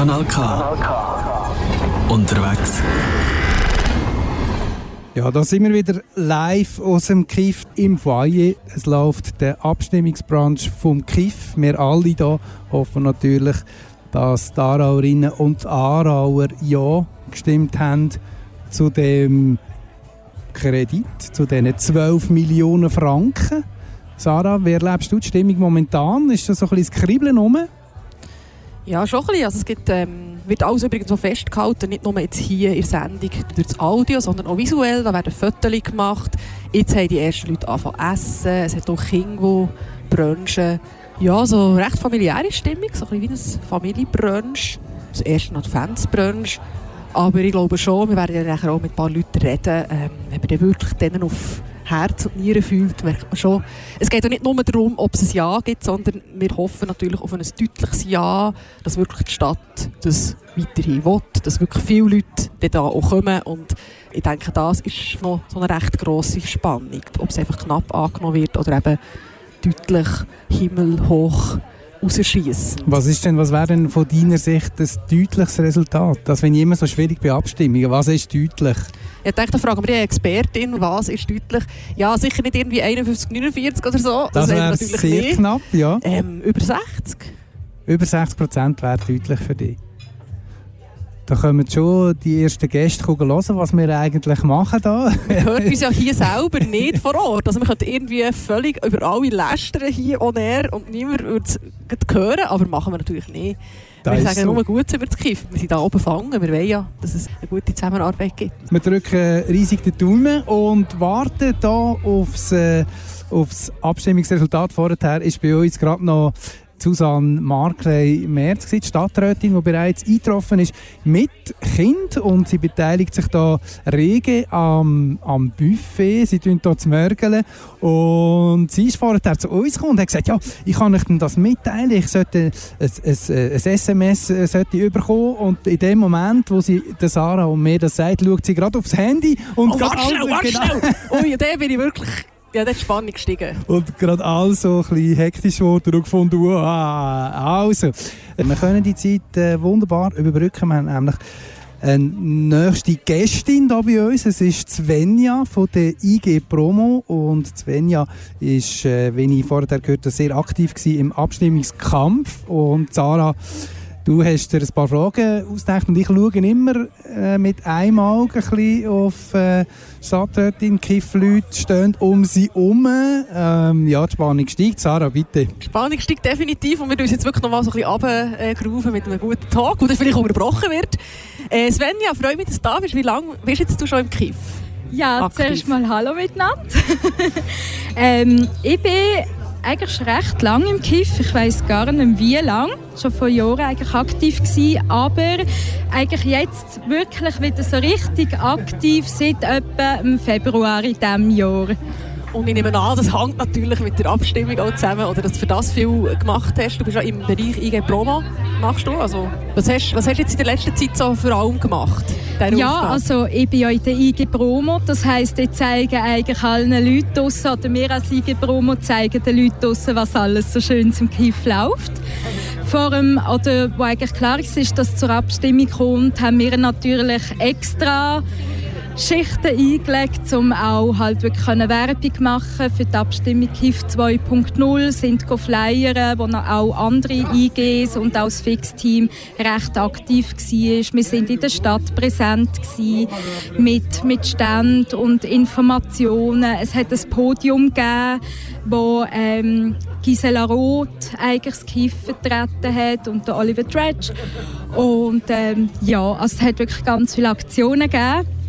Kanal K. Unterwegs. Ja, da sind wir wieder live aus dem Kiff im Foyer. Es läuft der Abstimmungsbranche vom Kiff. Wir alle hier hoffen natürlich, dass die Aarauerinnen und Aarauer ja gestimmt haben zu dem Kredit, zu diesen 12 Millionen Franken. Sarah, wie erlebst du die Stimmung momentan? Ist da so ein bisschen das Kribbeln rum? Ja, schon ein bisschen. Also es gibt, ähm, wird alles übrigens so festgehalten, nicht nur jetzt hier in der Sendung durch das Audio, sondern auch visuell. Da werden Fotos gemacht. Jetzt haben die ersten Leute angefangen zu essen. Es hat auch Kinder, die brunchen. Ja, so recht familiäre Stimmung, so ein bisschen wie ein Familienbrunch. Das erste Adventsbrunch. Aber ich glaube schon, wir werden ja nachher auch mit ein paar Leuten reden, ähm, wenn wir dann wirklich denen auf Herz und Nieren fühlt, schon. Es geht ja nicht nur darum, ob es ein Ja gibt, sondern wir hoffen natürlich auf ein deutliches Ja, dass wirklich die Stadt das weiterhin will, dass wirklich viele Leute da auch kommen und ich denke, das ist noch so eine recht grosse Spannung, ob es einfach knapp angenommen wird oder eben deutlich himmelhoch rausschießen. Was ist denn, was wäre denn von deiner Sicht ein deutliches Resultat? Das ich immer so schwierig bei Abstimmungen. Was ist deutlich? Ich denke, da fragen wir die Expertin, was ist deutlich? Ja, sicher nicht irgendwie 51, 49 oder so. Das, das wäre sehr nicht. knapp, ja. Ähm, über 60. Über 60 Prozent wäre deutlich für dich. Da kommen schon die ersten Gäste hören, was wir eigentlich machen da. Wir hören uns ja hier selber nicht vor Ort. Also wir könnten irgendwie völlig über alle lästern hier on air und niemand würde es hören, aber machen wir natürlich nicht. Das wir sagen so. nur Gutes über das Kiff. Wir sind da oben gefangen. Wir wollen ja, dass es eine gute Zusammenarbeit gibt. Wir drücken riesig die Daumen und warten hier aufs, äh, aufs Abstimmungsresultat. Vorher ist bei uns gerade noch Susanne Markley Merz, die Stadträtin, die bereits eingetroffen ist mit Kind und sie beteiligt sich da rege am, am Buffet. Sie tun hier zu mörgeln und sie ist vorher zu uns gekommen und hat gesagt, ja, ich kann euch das mitteilen, ich sollte ein, ein, ein SMS äh, sollte bekommen und in dem Moment, wo sie der Sarah und mir das sagt, schaut sie gerade aufs Handy und oh, warte schnell, warte genau. schnell! Ui, da bin ich wirklich ja, das ist Spannung gestiegen. Und gerade alles so ein bisschen hektisch geworden und gefunden, ah, also. Wir können die Zeit äh, wunderbar überbrücken. Wir haben nämlich eine nächste Gästin hier bei uns. Es ist Svenja von der IG Promo. Und Svenja ist, äh, wie ich vorher gehört habe, sehr aktiv im Abstimmungskampf. Und Sarah Du hast dir ein paar Fragen ausgedacht und ich schaue immer äh, mit einem Auge ein bisschen auf äh, Stadträtin, Kiffleute stehen um sie herum. Ähm, ja, die Spannung steigt. Sarah, bitte. Die Spannung steigt definitiv und wir uns jetzt wirklich noch mal so ein bisschen runtergerufen mit einem guten Tag, der vielleicht unterbrochen wird. Äh, Svenja, freue mich, dass du da bist. Wie lange bist jetzt du schon im Kiff? Ja, Aktiv. zuerst mal Hallo miteinander. ähm, ich bin eigentlich recht lang im Kiff. Ich weiß gar nicht wie lang. Schon vor Jahren eigentlich aktiv gewesen, aber eigentlich jetzt wirklich wieder so richtig aktiv seit etwa im Februar in diesem Jahr. Und ich nehme an, das hängt natürlich mit der Abstimmung auch zusammen, oder dass du für das viel gemacht hast. Du bist ja im Bereich IG Promo, machst du? Also, was, hast, was hast du jetzt in der letzten Zeit so vor allem gemacht? Ja, Aufgabe? also ich bin ja in der IG Promo, das heisst, ich zeige eigentlich allen Leuten draussen, oder wir als IG Promo zeigen den Leuten draussen, was alles so schön zum Kiff läuft. Vor allem, oder wo eigentlich klar ist, dass es zur Abstimmung kommt, haben wir natürlich extra Schichten eingelegt, um auch halt wirklich Werbung machen für die Abstimmung HIF 2.0, sind flyern, wo auch andere IGs und auch das Fixteam recht aktiv war. Wir sind in der Stadt präsent mit, mit Ständen und Informationen. Es hat ein Podium gegeben, wo ähm, Gisela Roth eigentlich das KIF vertreten hat und der Oliver Dredge. Und ähm, ja, also es hat wirklich ganz viele Aktionen gegeben.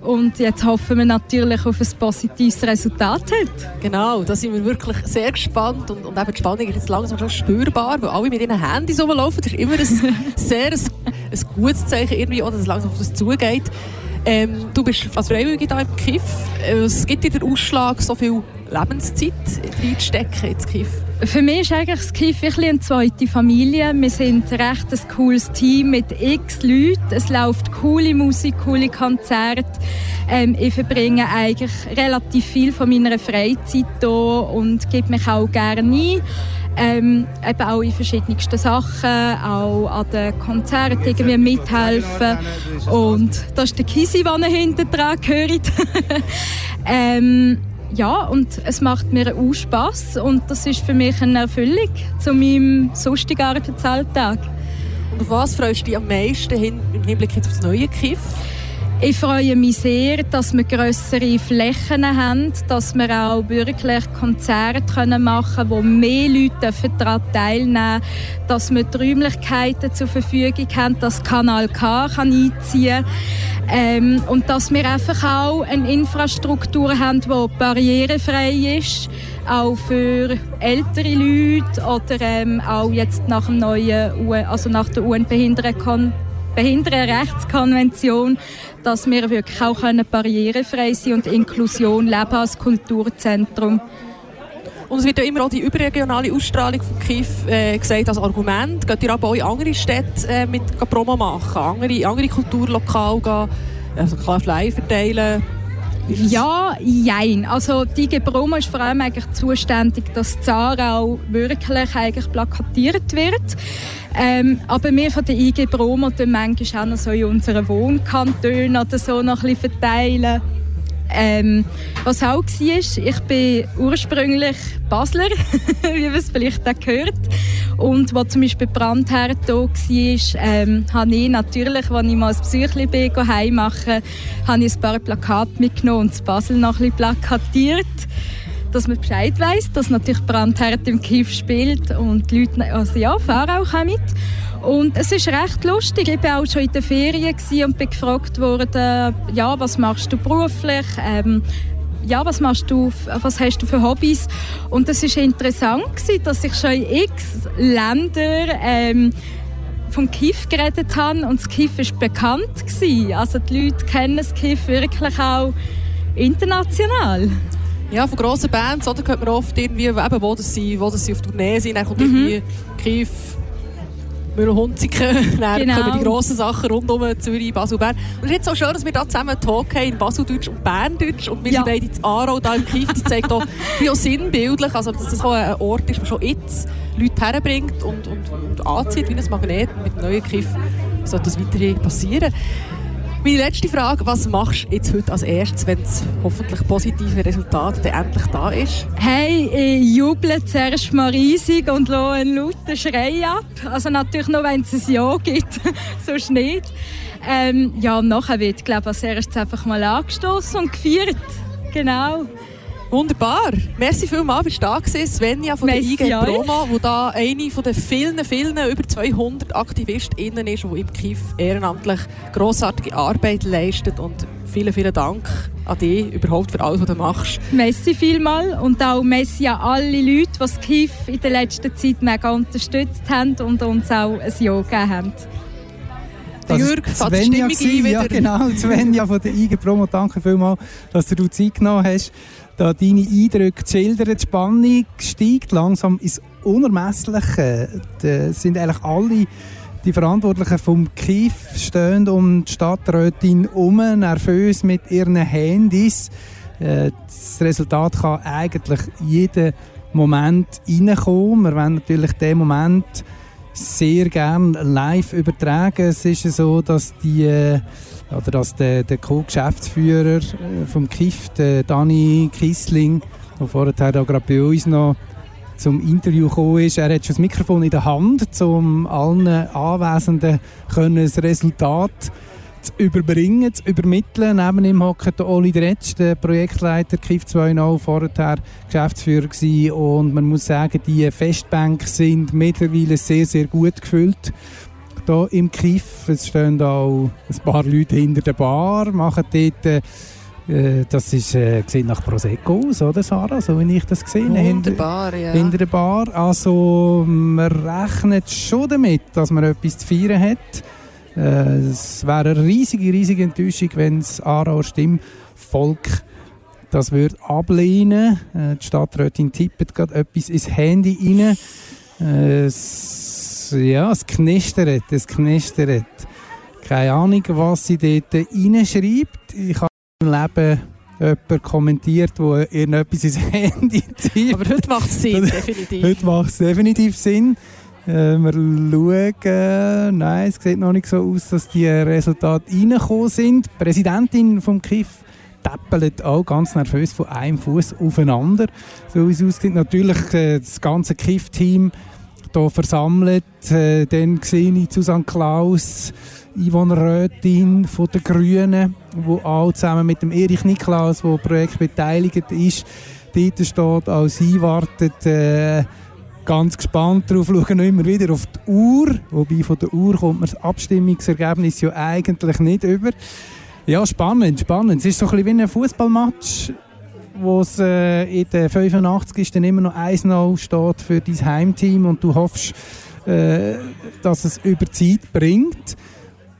Und jetzt hoffen wir natürlich auf ein positives Resultat heute. Genau, da sind wir wirklich sehr gespannt und, und eben die Spannung ist jetzt langsam schon spürbar, weil alle mit ihren Handys rumlaufen. Das ist immer ein sehr ein, ein gutes Zeichen, irgendwie, dass es langsam auf das zugeht. Ähm, du bist als Freiwillige hier im KIF. Es gibt dir den Ausschlag, so viel Lebenszeit reinzustecken ins KIF? Für mich ist eigentlich das KIF eine zweite Familie. Wir sind recht ein cooles Team mit x Leuten. Es läuft coole Musik, coole Konzerte. Ähm, ich verbringe eigentlich relativ viel von meiner Freizeit hier und gebe mich auch gerne ein. Ähm, eben auch in verschiedensten Sachen, auch an den Konzerten irgendwie mithelfen. Und das ist der Kisi, der hinten dran gehört. ähm, ja, und es macht mir auch Spass und das ist für mich eine Erfüllung zu meinem sonstigen Arbeitsalltag. Und auf was freust du dich am meisten im Hinblick auf das neue KIF? Ich freue mich sehr, dass wir größere Flächen haben, dass wir auch wirklich Konzerte machen können, wo mehr Leute daran teilnehmen dürfen, dass wir die Räumlichkeiten zur Verfügung haben, dass Kanal K kann einziehen kann. Ähm, und dass wir einfach auch eine Infrastruktur haben, die barrierefrei ist, auch für ältere Leute oder ähm, auch jetzt nach, dem neuen, also nach der UN-Behindertenkonvention Behindertenrechtskonvention, dass wir wirklich auch barrierefrei sein und Inklusion leben als Kulturzentrum. Und es wird ja immer auch die überregionale Ausstrahlung von KIF äh, gesagt als Argument. Geht ihr aber auch in andere Städte äh, mit Promo machen, andere, andere Kulturlokale gehen, also klar Flyer verteilen? Ja, jein. Also die Promo ist vor allem eigentlich zuständig, dass Zara auch wirklich eigentlich plakatiert wird. Ähm, aber wir von der IG Promo tun manchmal auch noch so in unseren Wohnkantonen oder so noch ein bisschen verteilen. Ähm, was auch war, ich bin ursprünglich Basler, wie man es vielleicht auch gehört. Und wo zum Beispiel Brandherd da war, ähm, habe ich natürlich, als ich mal ein Psychli heim machen habe ich ein paar Plakate mitgenommen und das Basel noch ein bisschen plakatiert dass man Bescheid weiß, dass natürlich Brandherd im Kiff spielt und die Leute, also ja, fahren auch mit. Und es ist recht lustig. Ich war auch schon in den Ferien und bin gefragt worden, ja, was machst du beruflich? Ähm, ja, was machst du, was hast du für Hobbys? Und es ist interessant gewesen, dass ich schon in x Ländern ähm, vom Kiff geredet habe und das Kiff ist bekannt gewesen. Also die Leute kennen das Kiff wirklich auch international. Ja, von grossen Bands oder, hört man oft irgendwie, eben, wo, das sie, wo das sie auf Tournee sind, dann kommt mhm. irgendwie Kiff, Müllhunziken, dann genau. kommen die grossen Sachen rund um Zürich, Basel, Bern. Und es ist jetzt so schön, dass wir da zusammen Talk haben in Baseldeutsch und Berndeutsch und wir ja. sind beide in Aarau, da im Kiff, das zeigt auch, wie auch sinnbildlich, also dass das auch ein Ort ist, der schon jetzt Leute herbringt und, und, und anzieht wie ein Magnet mit dem neuen Kiff sollte das weiterhin passieren. Meine letzte Frage, was machst du jetzt heute als erstes, wenn das hoffentlich positive Resultat endlich da ist? Hey, ich juble zuerst mal riesig und lasse einen lauten Schrei ab. Also natürlich nur, wenn es ein Ja gibt, sonst nicht. Ähm, ja, nachher wird, glaube ich, als erstes einfach mal angestoßen und gefeiert. Genau. Wunderbar. Merci vielmals, bist du da gewesen. Svenja von Merci der IG Promo, die da eine von den vielen, vielen, über 200 AktivistInnen ist, die im KIF ehrenamtlich grossartige Arbeit leistet. Und vielen, vielen Dank an dich überhaupt für alles, was du machst. Merci vielmals und auch merci an alle Leute, die das KIF in der letzten Zeit mega unterstützt haben und uns auch ein Ja gegeben haben. Das Jürg, Svenja ja genau, Svenja von der IG Promo, danke vielmals, dass du Zeit genommen hast da deine Eindrücke schildern. Die Spannung steigt langsam ins Unermessliche. Da sind eigentlich alle die Verantwortlichen vom KIF stehen um die Stadträtin herum, nervös mit ihren Handys. Äh, das Resultat kann eigentlich jeden Moment reinkommen. Wir wollen natürlich den Moment sehr gerne live übertragen. Es ist so, dass die äh, oder dass der, der Co-Geschäftsführer äh, vom KIF, der Dani Kissling, der vorher gerade bei uns noch zum Interview gekommen ist, er hat schon das Mikrofon in der Hand, um allen Anwesenden können das Resultat zu überbringen, zu übermitteln. Neben ihm hockt Oli Dretsch, der Projektleiter KIF 2.0, vorher Geschäftsführer gewesen. Und man muss sagen, die Festbänke sind mittlerweile sehr, sehr gut gefüllt hier im Kiff. Es stehen auch ein paar Leute hinter der Bar, machen dort äh, das ist, äh, sieht nach Prosecco aus, oder Sarah? So wie ich das gesehen habe. Wunderbar, ja. Hinter der Bar. Also man rechnet schon damit, dass man etwas zu feiern hat. Äh, es wäre eine riesige, riesige Enttäuschung, wenn das Aarauer Stimmvolk das würde ablehnen. Äh, die Stadträtin tippt gerade etwas ins Handy rein. Äh, ja, es knistert, es knistert. Keine Ahnung, was sie dort reinschreibt. Ich habe im Leben jemand kommentiert, wo irgendetwas ins Handy zieht. Aber heute macht es Sinn, definitiv. Heute macht es definitiv Sinn. Äh, wir schauen, nein, es sieht noch nicht so aus, dass die Resultate reingekommen sind. Die Präsidentin vom KIF täppelt auch ganz nervös von einem Fuß aufeinander. So wie es aussieht, natürlich äh, das ganze KIF-Team hier versammelt. Äh, dann sehe ich Susanne Klaus, Yvonne Röthin von den Grünen, wo auch zusammen mit dem Erich Niklaus, der Projekt beteiligt ist, dort steht, als einwartet. Äh, ganz gespannt darauf, schauen immer wieder auf die Uhr, wobei von der Uhr kommt man das Abstimmungsergebnis ja eigentlich nicht über. Ja, spannend, spannend. Es ist so ein bisschen wie ein Fußballmatch, wo es äh, in der 85 dann immer noch 1-0 steht für dein Heimteam und du hoffst, äh, dass es über Zeit bringt.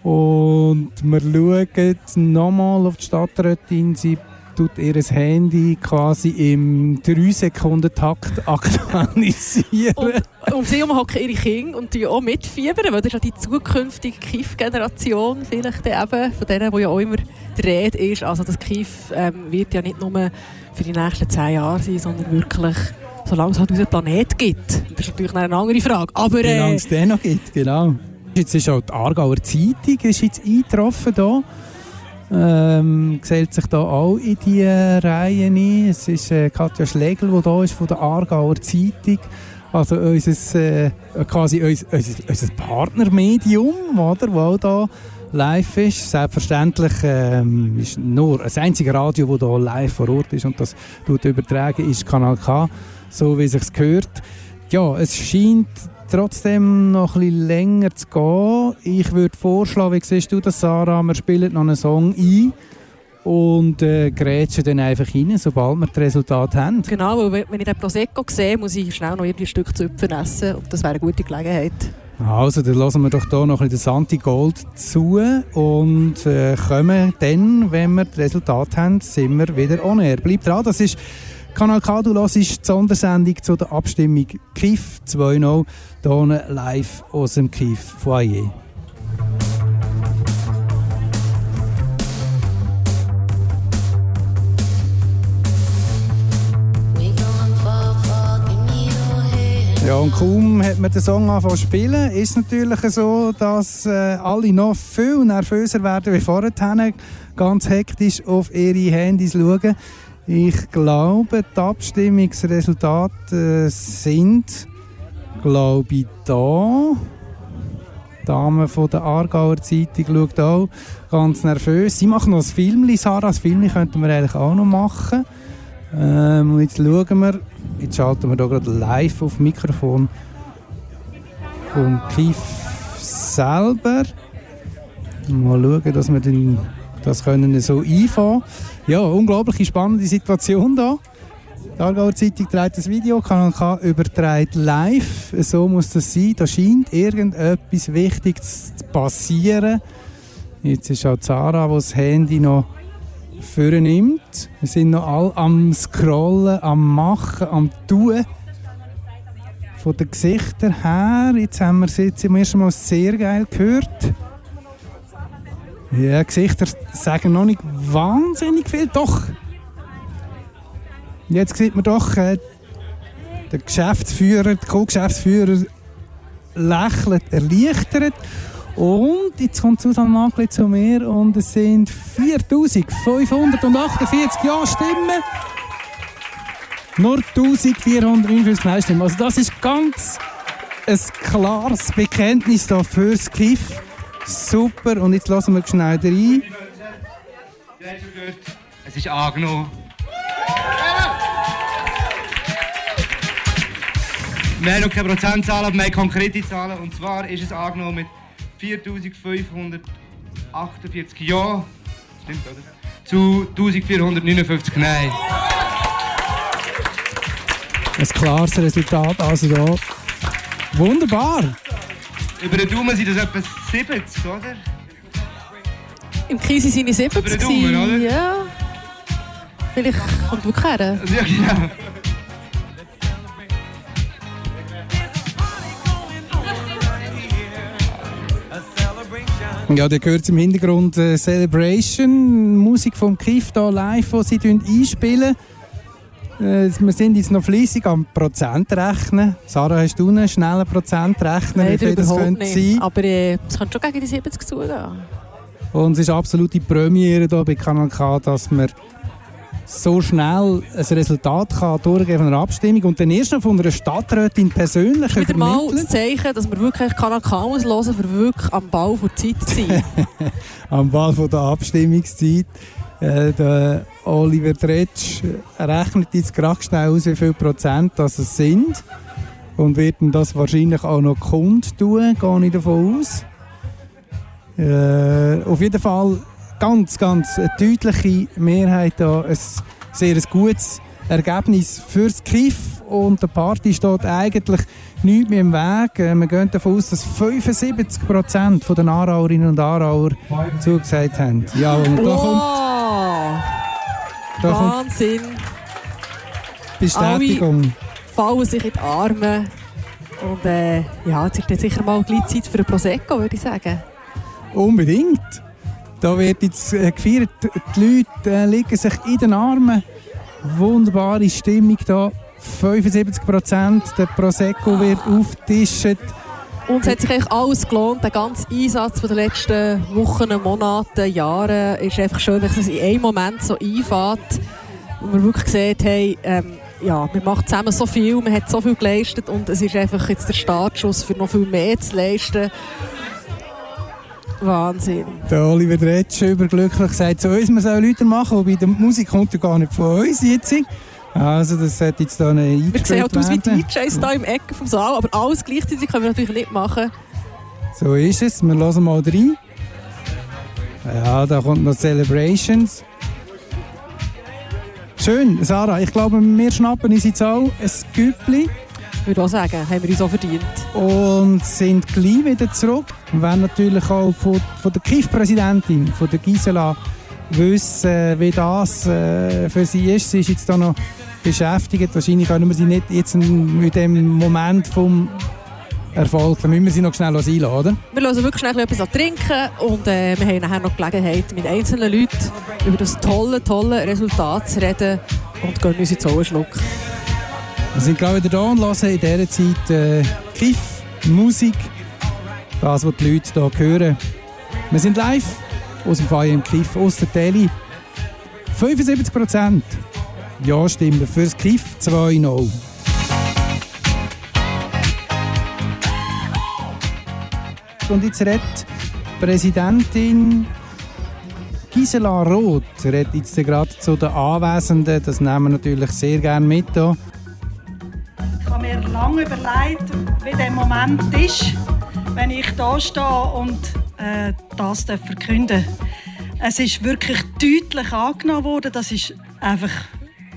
Und wir schauen nochmal auf die Stadträtin. Sie tut ihr Handy quasi im 3-Sekunden-Takt aktualisieren. Und um sie hocken ihre Kinder und die auch mitfiebern, weil das ist ja die zukünftige KIF-Generation vielleicht eben, von denen, die ja auch immer die Rede ist. Also das KIF ähm, wird ja nicht nur für die nächsten zehn Jahre sein, sondern wirklich solange es halt unseren Planet gibt. Das ist natürlich eine andere Frage. Aber, äh, solange es den noch gibt, genau. Jetzt ist auch die Aargauer Zeitung ist jetzt eingetroffen hier ähm, gesellt sich da auch in die Reihe ein. Es ist äh, Katja Schlegel, die da ist von der Aargauer Zeitung. Also unser, äh, quasi unser, unser, unser Partnermedium, oder, auch da live ist. Selbstverständlich ähm, ist nur das einzige Radio, das hier live vor Ort ist und das tut übertragen, ist Kanal K, so wie es sich gehört. Ja, es scheint trotzdem noch ein bisschen länger zu gehen. Ich würde vorschlagen, wie siehst du das, Sarah? Wir spielen noch einen Song ein und äh, grätschen dann einfach rein, sobald wir das Resultat haben. Genau, weil wenn ich den Prosecco sehe, muss ich schnell noch ein Stück Zupfen essen und das wäre eine gute Gelegenheit. Also, dann lassen wir doch hier noch ein bisschen Santi Gold zu und äh, kommen dann, wenn wir das Resultat haben, sind wir wieder on air. Bleibt dran, das ist Kanal K, du hörst die Sondersendung zu der Abstimmung KIF 2.0 hier live aus dem KIF Foyer. Ja, und kaum hat man den Song angefangen zu spielen, ist es natürlich so, dass äh, alle noch viel nervöser werden wie vorher, ganz hektisch auf ihre Handys schauen. Ich glaube, die Abstimmungsresultate sind, glaube ich, da. Die Dame von der Aargauer Zeitung schaut auch ganz nervös. Sie machen noch ein Film, Sarah. Das Film könnten wir eigentlich auch noch machen. Ähm, jetzt schauen wir. Jetzt schalten wir hier gerade live auf Mikrofon vom Kief selber. Mal schauen, dass wir das können so einfahren. Ja, unglaublich spannende Situation da. Die Aargauer Zeitung trägt das Video, Kanal K überträgt live. So muss das sein. Da scheint irgendetwas Wichtiges zu passieren. Jetzt ist auch Zara, die das Handy noch vornimmt. Wir sind noch alle am Scrollen, am Machen, am Tun. Von den Gesichtern her, jetzt haben wir es jetzt zum ersten Mal sehr geil gehört. Ja, Gesichter sagen noch nicht wahnsinnig viel. Doch. Jetzt sieht man doch, äh, der Geschäftsführer, der Co-Geschäftsführer lächelt erleichtert. Und jetzt kommt Susanne Magli zu mir und es sind 4548 Ja-Stimmen. Nur 1459 Nein-Stimmen. Also das ist ganz ein klares Bekenntnis da fürs KIF. Super, und jetzt lassen wir schnell rein. Es ist angenommen. Wir haben noch keine Prozentzahlen, aber wir haben konkrete Zahlen. Und zwar ist es angenommen mit 4548 Ja. Stimmt, oder? Zu 1459 Nein. Ein klares Resultat, also da. Wunderbar! Über den Daumen sind das etwa 70, oder? Im Krise sind es 70. Über den Daumen, oder? Ja. Vielleicht kommt wirklich her. Ja, genau. Ja, da gehört im Hintergrund äh, Celebration, Musik vom Kiff da live, die sie einspielen. Äh, wir sind jetzt noch fließig am Prozentrechnen. Sarah, hast du einen schnellen Prozentrechner, Nein, wie viel das könnte nicht. sein? Aber äh, es könnte schon gegen die 70 zugehen. Und es ist absolute Premiere hier bei Kanal K, dass man so schnell ein Resultat kann durchgeben von einer Abstimmung und dann erst noch von einer Stadträtin persönlich Wieder mal das Zeichen, dass wir wirklich Kanal K muss hören, für wirklich am Ball der Zeit zu sein. am Ball von der Abstimmungszeit. Äh, der Oliver Tretsch rechnet jetzt gerade schnell aus, wie viel Prozent das es sind. Und wird das wahrscheinlich auch noch kundtun, gehe ich davon aus. Äh, auf jeden Fall ganz, ganz eine deutliche Mehrheit da. Ein sehr ein gutes Ergebnis fürs KIF und der Party steht eigentlich nichts mehr im Weg. Äh, Wir gehen davon aus, dass 75% der Aarauerinnen und Aarauer zugesagt haben. Ja, und da kommt Wahnsinn! Bestätigung. Fallen sich in die Arme. Und äh, ja, jetzt ist dann sicher mal gleich Zeit für ein Prosecco, würde ich sagen. Unbedingt. Da wird jetzt äh, gefeiert, die Leute äh, liegen sich in den Armen. Wunderbare Stimmung da. 75% der Prosecco wird aufgetischt. Und es hat sich eigentlich alles gelohnt. Der ganze Einsatz der letzten Wochen, Monate, Jahre ist einfach schön, dass es in einem Moment so einfährt. Und man wirklich sieht, hey, ähm, ja, wir machen zusammen so viel, man hat so viel geleistet und es ist einfach jetzt der Startschuss für noch viel mehr zu leisten. Wahnsinn. Der Oliver Dretsch überglücklich sagt zu uns, man soll Leute machen, wobei die Musik kommt ja gar nicht von uns jetzt. Also das sollte jetzt da eine Wir sehen halt aus wie. DJs hier im Ecken vom Saal, aber alles gleichzeitig können wir natürlich nicht machen. So ist es. Wir hören mal rein. Ja, da kommt noch Celebrations. Schön, Sarah. Ich glaube, wir schnappen uns jetzt auch ein Güppli Ich würde auch sagen, haben wir uns auch verdient. und sind gleich wieder zurück. Wir werden natürlich auch von, von der KIF-Präsidentin, von der Gisela, wissen, wie das äh, für sie ist. Sie ist jetzt da noch beschäftigt. Wahrscheinlich können wir sie nicht jetzt mit dem Moment vom Erfolg, da müssen wir sie noch schnell einladen, oder? Wir lassen wirklich schnell etwas an trinken und äh, wir haben nachher noch Gelegenheit, mit einzelnen Leuten über das tolle, tolle Resultat zu reden und gönnen uns jetzt auch einen Schluck. Wir sind gerade wieder da und hören in dieser Zeit äh, Kiff, Musik, das, was die Leute hier hören. Wir sind live aus dem Feier im Kiff, aus der Tele. 75% Ja-Stimmen fürs Kiff 2-0. Und jetzt redet Präsidentin Gisela Roth redet jetzt gerade zu den Anwesenden. Das nehmen wir natürlich sehr gerne mit. Hier. Ich habe mir lange überlegt, wie der Moment ist, wenn ich da stehe und äh, das verkünden Es ist wirklich deutlich angenommen worden. Das ist einfach,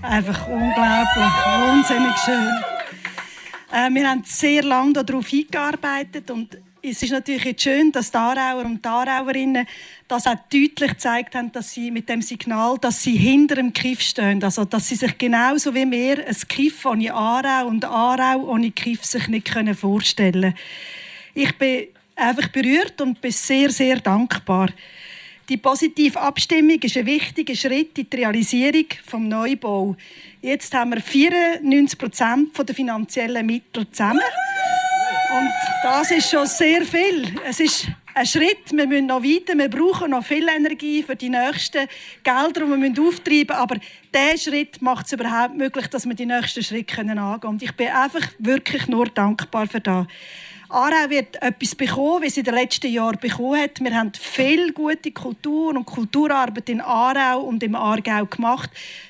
einfach unglaublich, wahnsinnig schön. Äh, wir haben sehr lange darauf hingearbeitet und es ist natürlich jetzt schön, dass die Aarauer und die das auch deutlich gezeigt haben, dass sie mit dem Signal, dass sie hinter dem Kiff stehen. Also, dass sie sich genauso wie wir ein Kiff ohne Aarau und Aarau ohne Kiff sich nicht können vorstellen Ich bin einfach berührt und bin sehr, sehr dankbar. Die positive Abstimmung ist ein wichtiger Schritt in die Realisierung des Neubau. Jetzt haben wir 94 Prozent der finanziellen Mittel zusammen. Und das ist schon sehr viel. Es ist ein Schritt. Wir müssen noch weiter. Wir brauchen noch viel Energie für die nächsten Gelder, die wir auftreiben müssen. Aber dieser Schritt macht es überhaupt möglich, dass wir die nächsten Schritte angehen können. Und ich bin einfach wirklich nur dankbar für das. Aarau wird etwas bekommen, wie sie in den letzten Jahren bekommen hat. Wir haben viel gute Kultur und Kulturarbeit in Aarau und im Aargau gemacht.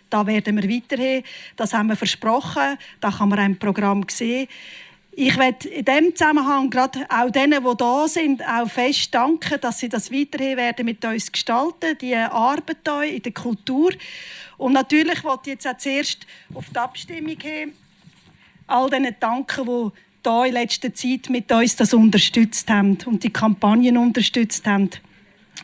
Da werden wir weiterhin. Das haben wir versprochen. Da kann man ein Programm sehen. Ich möchte in diesem Zusammenhang gerade auch denen, die da sind, auch fest danken, dass sie das weiterhin werden mit uns gestalten, die Arbeit hier in der Kultur. Und natürlich wollte ich jetzt auch zuerst auf die Abstimmung hin all denen danken, die da in letzter Zeit mit uns das unterstützt haben und die Kampagnen unterstützt haben.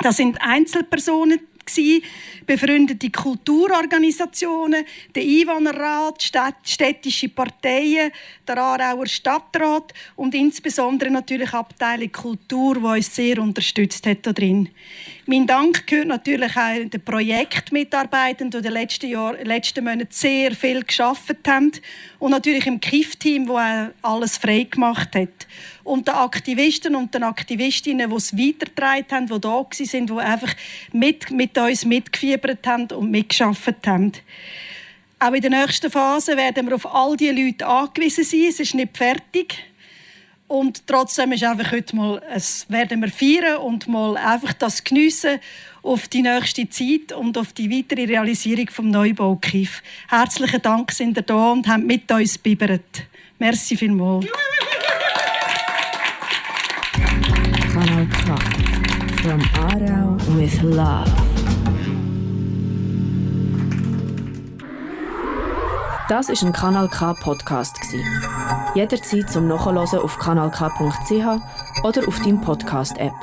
Das sind Einzelpersonen gewesen, befreundete Kulturorganisationen, der Einwohnerrat, städtische Parteien, der Aarauer Stadtrat und insbesondere natürlich Abteilung Kultur, die uns sehr unterstützt hat da drin. Mein Dank gehört natürlich auch den Projektmitarbeitenden, die in den letzten, Jahren, letzten Monaten sehr viel geschafft haben und natürlich im KIF-Team, das auch alles frei gemacht hat. Und den Aktivisten und den Aktivistinnen, die es weitergetragen haben, die da waren, die einfach mit, mit uns mitgefiebert haben und mitgeschafft haben. Auch in der nächsten Phase werden wir auf all diese Leute angewiesen sein. Es ist nicht fertig. Und trotzdem ist einfach heute mal, es werden wir feiern und mal einfach das geniessen auf die nächste Zeit und auf die weitere Realisierung vom Neubau Kief. Herzlichen Dank, sind ihr da und habt mit uns bibert. Merci vielmals. With Love. Das ist ein Kanal K Podcast Jederzeit zum Nachhören auf kanalk.ch oder auf deinem Podcast App.